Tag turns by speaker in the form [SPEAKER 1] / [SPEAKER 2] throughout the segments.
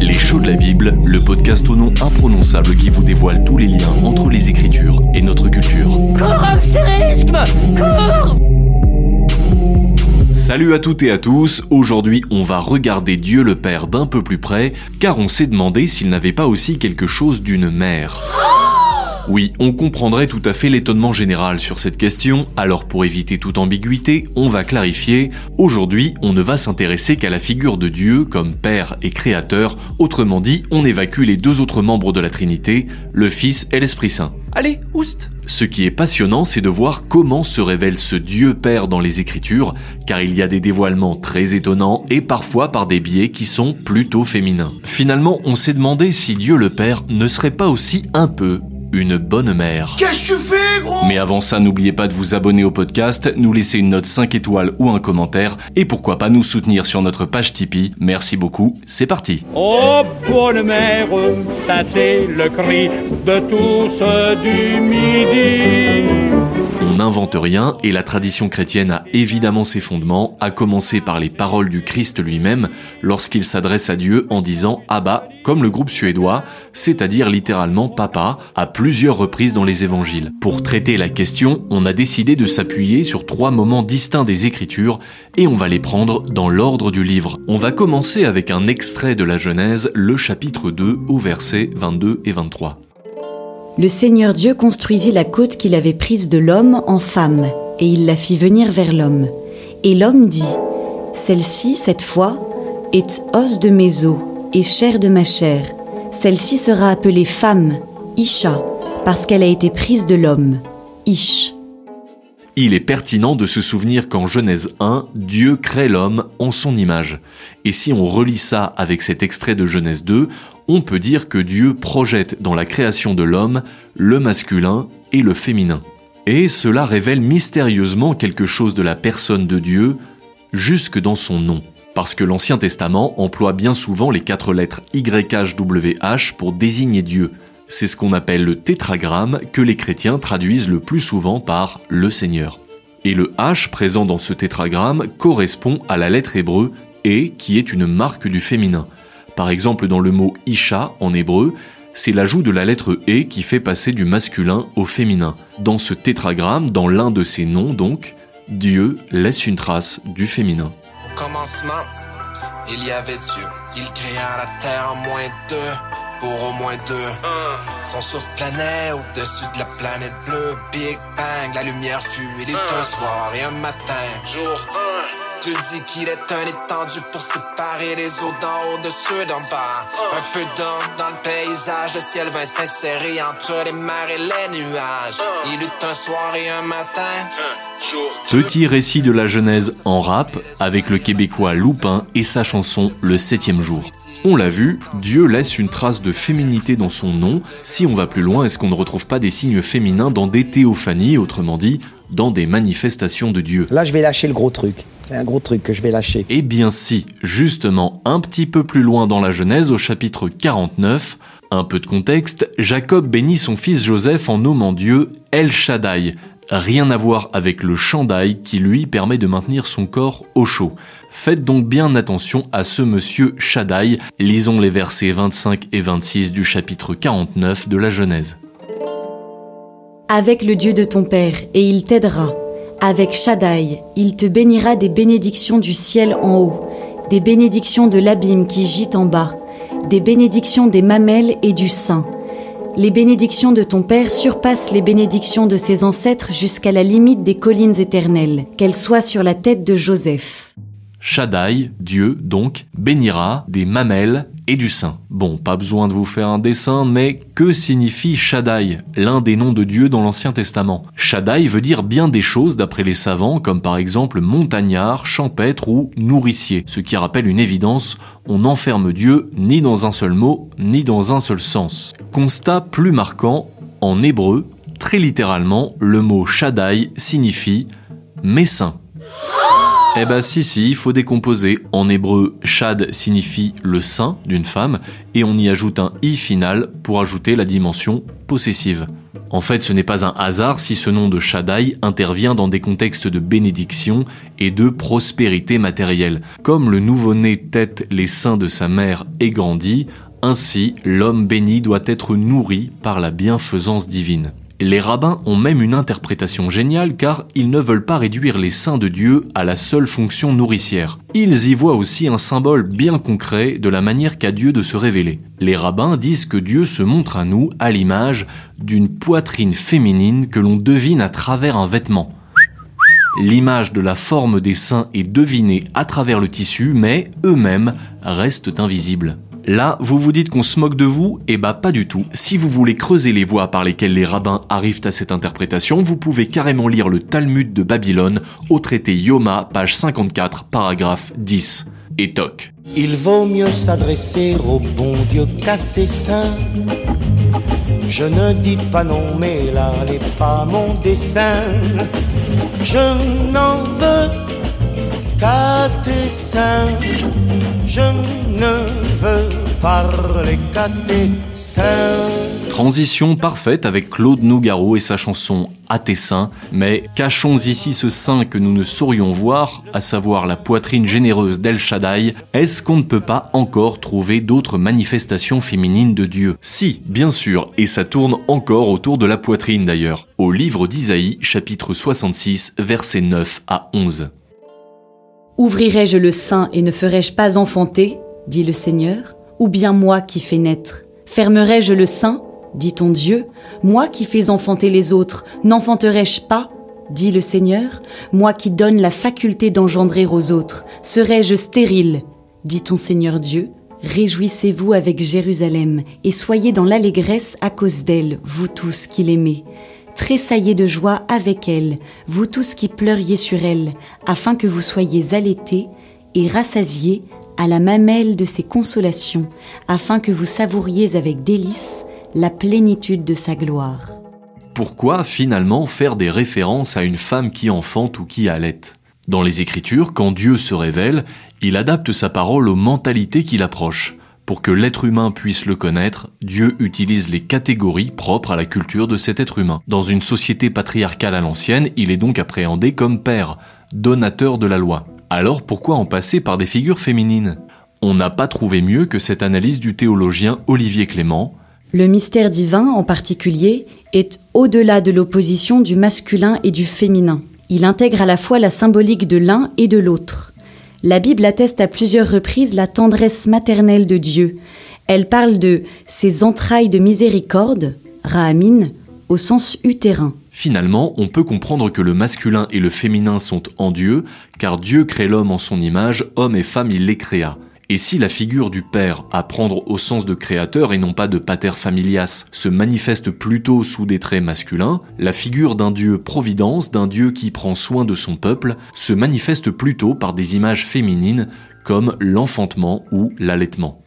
[SPEAKER 1] Les shows de la Bible, le podcast au nom imprononçable qui vous dévoile tous les liens entre les Écritures et notre culture. Salut à toutes et à tous, aujourd'hui on va regarder Dieu le Père d'un peu plus près, car on s'est demandé s'il n'avait pas aussi quelque chose d'une mère. Oui, on comprendrait tout à fait l'étonnement général sur cette question, alors pour éviter toute ambiguïté, on va clarifier. Aujourd'hui, on ne va s'intéresser qu'à la figure de Dieu comme Père et Créateur, autrement dit, on évacue les deux autres membres de la Trinité, le Fils et l'Esprit Saint. Allez, oust Ce qui est passionnant, c'est de voir comment se révèle ce Dieu Père dans les Écritures, car il y a des dévoilements très étonnants et parfois par des biais qui sont plutôt féminins. Finalement, on s'est demandé si Dieu le Père ne serait pas aussi un peu une bonne mère.
[SPEAKER 2] Qu'est-ce que tu fais, gros?
[SPEAKER 1] Mais avant ça, n'oubliez pas de vous abonner au podcast, nous laisser une note 5 étoiles ou un commentaire, et pourquoi pas nous soutenir sur notre page Tipeee. Merci beaucoup, c'est parti.
[SPEAKER 3] Oh, bonne mère, ça c'est le cri de tous du midi.
[SPEAKER 1] N'invente rien et la tradition chrétienne a évidemment ses fondements, à commencer par les paroles du Christ lui-même lorsqu'il s'adresse à Dieu en disant Abba, comme le groupe suédois, c'est-à-dire littéralement papa, à plusieurs reprises dans les évangiles. Pour traiter la question, on a décidé de s'appuyer sur trois moments distincts des Écritures et on va les prendre dans l'ordre du livre. On va commencer avec un extrait de la Genèse, le chapitre 2 au verset 22 et 23
[SPEAKER 4] le Seigneur Dieu construisit la côte qu'il avait prise de l'homme en femme, et il la fit venir vers l'homme. Et l'homme dit, Celle-ci, cette fois, est os de mes os et chair de ma chair. Celle-ci sera appelée femme, Isha, parce qu'elle a été prise de l'homme, Ish.
[SPEAKER 1] Il est pertinent de se souvenir qu'en Genèse 1, Dieu crée l'homme en son image. Et si on relit ça avec cet extrait de Genèse 2, on peut dire que Dieu projette dans la création de l'homme le masculin et le féminin. Et cela révèle mystérieusement quelque chose de la personne de Dieu, jusque dans son nom. Parce que l'Ancien Testament emploie bien souvent les quatre lettres YHWH pour désigner Dieu. C'est ce qu'on appelle le tétragramme que les chrétiens traduisent le plus souvent par le Seigneur. Et le H présent dans ce tétragramme correspond à la lettre hébreu E qui est une marque du féminin. Par exemple dans le mot Isha en hébreu, c'est l'ajout de la lettre E qui fait passer du masculin au féminin. Dans ce tétragramme, dans l'un de ces noms donc, Dieu laisse une trace du féminin.
[SPEAKER 2] Au commencement, il y avait Dieu. Il créa la terre en moins deux pour au moins deux. Son souffle planait au-dessus de la planète bleue. Big Bang, la lumière fut. Il est un soir et un matin. Jour 1.
[SPEAKER 1] Petit récit de la Genèse en rap avec le québécois Loupin et sa chanson Le septième jour. On l'a vu, Dieu laisse une trace de féminité dans son nom. Si on va plus loin, est-ce qu'on ne retrouve pas des signes féminins dans des théophanies, autrement dit, dans des manifestations de Dieu
[SPEAKER 5] Là, je vais lâcher le gros truc. C'est un gros truc que je vais lâcher.
[SPEAKER 1] Eh bien si, justement, un petit peu plus loin dans la Genèse, au chapitre 49, un peu de contexte, Jacob bénit son fils Joseph en nommant Dieu El Shaddai, Rien à voir avec le chandail qui lui permet de maintenir son corps au chaud. Faites donc bien attention à ce monsieur Shaddai. Lisons les versets 25 et 26 du chapitre 49 de la Genèse.
[SPEAKER 4] Avec le Dieu de ton Père, et il t'aidera. Avec Shaddai, il te bénira des bénédictions du ciel en haut, des bénédictions de l'abîme qui gît en bas, des bénédictions des mamelles et du sein les bénédictions de ton Père surpassent les bénédictions de ses ancêtres jusqu'à la limite des collines éternelles, qu'elles soient sur la tête de Joseph.
[SPEAKER 1] Shaddai, Dieu donc, bénira des mamelles et du sein. Bon, pas besoin de vous faire un dessin, mais que signifie Shaddai, l'un des noms de Dieu dans l'Ancien Testament? Shaddai veut dire bien des choses d'après les savants, comme par exemple montagnard, champêtre ou nourricier, ce qui rappelle une évidence, on n'enferme Dieu ni dans un seul mot, ni dans un seul sens. Constat plus marquant, en hébreu, très littéralement, le mot Shaddai signifie messin. Eh ben si si, il faut décomposer. En hébreu, shad signifie le sein d'une femme et on y ajoute un i final pour ajouter la dimension possessive. En fait, ce n'est pas un hasard si ce nom de Shaddai intervient dans des contextes de bénédiction et de prospérité matérielle. Comme le nouveau-né tête les seins de sa mère et grandit, ainsi l'homme béni doit être nourri par la bienfaisance divine. Les rabbins ont même une interprétation géniale car ils ne veulent pas réduire les saints de Dieu à la seule fonction nourricière. Ils y voient aussi un symbole bien concret de la manière qu'a Dieu de se révéler. Les rabbins disent que Dieu se montre à nous à l'image d'une poitrine féminine que l'on devine à travers un vêtement. L'image de la forme des seins est devinée à travers le tissu, mais eux-mêmes restent invisibles. Là, vous vous dites qu'on se moque de vous Eh bah pas du tout. Si vous voulez creuser les voies par lesquelles les rabbins arrivent à cette interprétation, vous pouvez carrément lire le Talmud de Babylone au traité Yoma, page 54, paragraphe 10. Et toc.
[SPEAKER 5] Il vaut mieux s'adresser au bon Dieu qu'à ses saints. Je ne dis pas non, mais là n'est pas mon dessein. Je n'en veux qu'à tes seins. Je ne veux parler qu'à.
[SPEAKER 1] Transition parfaite avec Claude Nougaro et sa chanson À tes seins, mais cachons ici ce sein que nous ne saurions voir, à savoir la poitrine généreuse d'El Shaddai. Est-ce qu'on ne peut pas encore trouver d'autres manifestations féminines de Dieu? Si, bien sûr, et ça tourne encore autour de la poitrine d'ailleurs. Au livre d'Isaïe, chapitre 66, versets 9 à 11.
[SPEAKER 4] Ouvrirai-je le sein et ne ferai-je pas enfanter dit le Seigneur, ou bien moi qui fais naître? Fermerai-je le sein dit ton Dieu, moi qui fais enfanter les autres, n'enfanterai-je pas? dit le Seigneur, moi qui donne la faculté d'engendrer aux autres, serai-je stérile? dit ton Seigneur Dieu. Réjouissez-vous avec Jérusalem et soyez dans l'allégresse à cause d'elle, vous tous qui l'aimez. Tressaillez de joie avec elle, vous tous qui pleuriez sur elle, afin que vous soyez allaités et rassasiés à la mamelle de ses consolations, afin que vous savouriez avec délice la plénitude de sa gloire.
[SPEAKER 1] Pourquoi finalement faire des références à une femme qui enfante ou qui allait Dans les Écritures, quand Dieu se révèle, il adapte sa parole aux mentalités qui l'approchent. Pour que l'être humain puisse le connaître, Dieu utilise les catégories propres à la culture de cet être humain. Dans une société patriarcale à l'ancienne, il est donc appréhendé comme père, donateur de la loi. Alors pourquoi en passer par des figures féminines? On n'a pas trouvé mieux que cette analyse du théologien Olivier Clément.
[SPEAKER 4] Le mystère divin, en particulier, est au-delà de l'opposition du masculin et du féminin. Il intègre à la fois la symbolique de l'un et de l'autre. La Bible atteste à plusieurs reprises la tendresse maternelle de Dieu. Elle parle de ses entrailles de miséricorde, Rahamine, au sens utérin.
[SPEAKER 1] Finalement, on peut comprendre que le masculin et le féminin sont en Dieu, car Dieu crée l'homme en son image, homme et femme il les créa. Et si la figure du père, à prendre au sens de créateur et non pas de pater familias, se manifeste plutôt sous des traits masculins, la figure d'un dieu providence, d'un dieu qui prend soin de son peuple, se manifeste plutôt par des images féminines comme l'enfantement ou l'allaitement.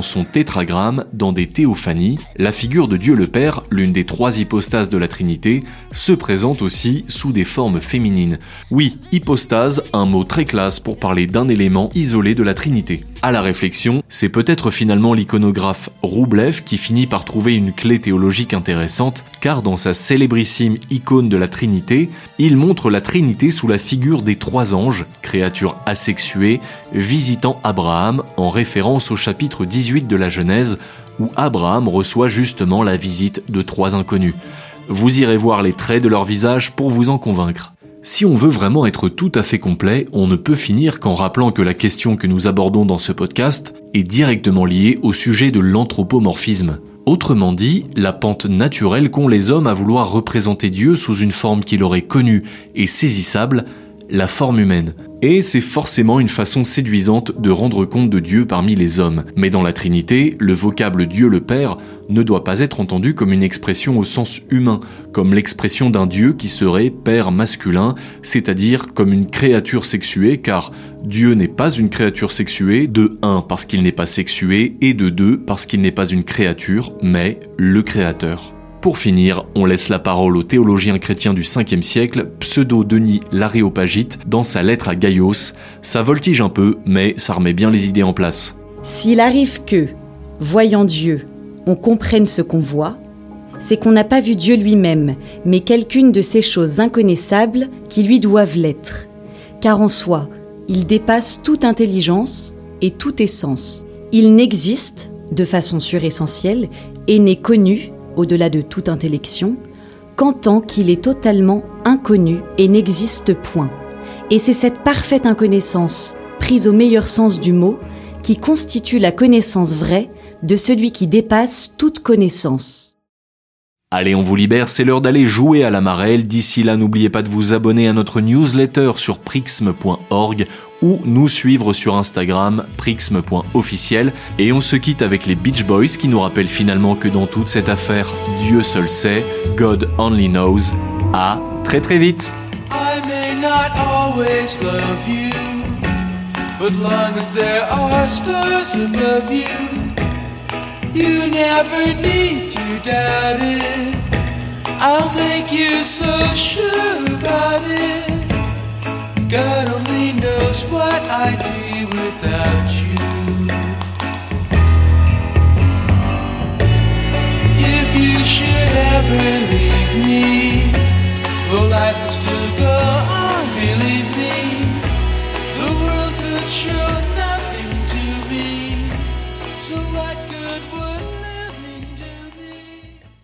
[SPEAKER 1] Dans son tétragramme, dans des théophanies, la figure de Dieu le Père, l'une des trois hypostases de la Trinité, se présente aussi sous des formes féminines. Oui, hypostase, un mot très classe pour parler d'un élément isolé de la Trinité à la réflexion, c'est peut-être finalement l'iconographe Roublev qui finit par trouver une clé théologique intéressante, car dans sa célébrissime icône de la Trinité, il montre la Trinité sous la figure des trois anges, créatures asexuées, visitant Abraham en référence au chapitre 18 de la Genèse, où Abraham reçoit justement la visite de trois inconnus. Vous irez voir les traits de leur visage pour vous en convaincre. Si on veut vraiment être tout à fait complet, on ne peut finir qu'en rappelant que la question que nous abordons dans ce podcast est directement liée au sujet de l'anthropomorphisme. Autrement dit, la pente naturelle qu'ont les hommes à vouloir représenter Dieu sous une forme qu'il aurait connue et saisissable, la forme humaine. Et c'est forcément une façon séduisante de rendre compte de Dieu parmi les hommes. Mais dans la Trinité, le vocable Dieu le Père ne doit pas être entendu comme une expression au sens humain, comme l'expression d'un Dieu qui serait Père masculin, c'est-à-dire comme une créature sexuée, car Dieu n'est pas une créature sexuée, de 1 parce qu'il n'est pas sexué, et de 2 parce qu'il n'est pas une créature, mais le Créateur. Pour finir, on laisse la parole au théologien chrétien du 5e siècle, pseudo-Denis l'Aréopagite, dans sa lettre à Gaius. Ça voltige un peu, mais ça remet bien les idées en place.
[SPEAKER 4] S'il arrive que, voyant Dieu, on comprenne ce qu'on voit, c'est qu'on n'a pas vu Dieu lui-même, mais quelqu'une de ces choses inconnaissables qui lui doivent l'être. Car en soi, il dépasse toute intelligence et toute essence. Il n'existe, de façon suressentielle, et n'est connu au-delà de toute intellection, qu'en tant qu'il est totalement inconnu et n'existe point. Et c'est cette parfaite inconnaissance, prise au meilleur sens du mot, qui constitue la connaissance vraie de celui qui dépasse toute connaissance.
[SPEAKER 1] Allez, on vous libère, c'est l'heure d'aller jouer à la marelle. D'ici là, n'oubliez pas de vous abonner à notre newsletter sur prixme.org ou nous suivre sur Instagram prixme.officiel. Et on se quitte avec les Beach Boys qui nous rappellent finalement que dans toute cette affaire, Dieu seul sait, God only knows. À très très vite!
[SPEAKER 6] God only knows what I'd be without you. If you should ever leave me, well, life would still go on, believe me.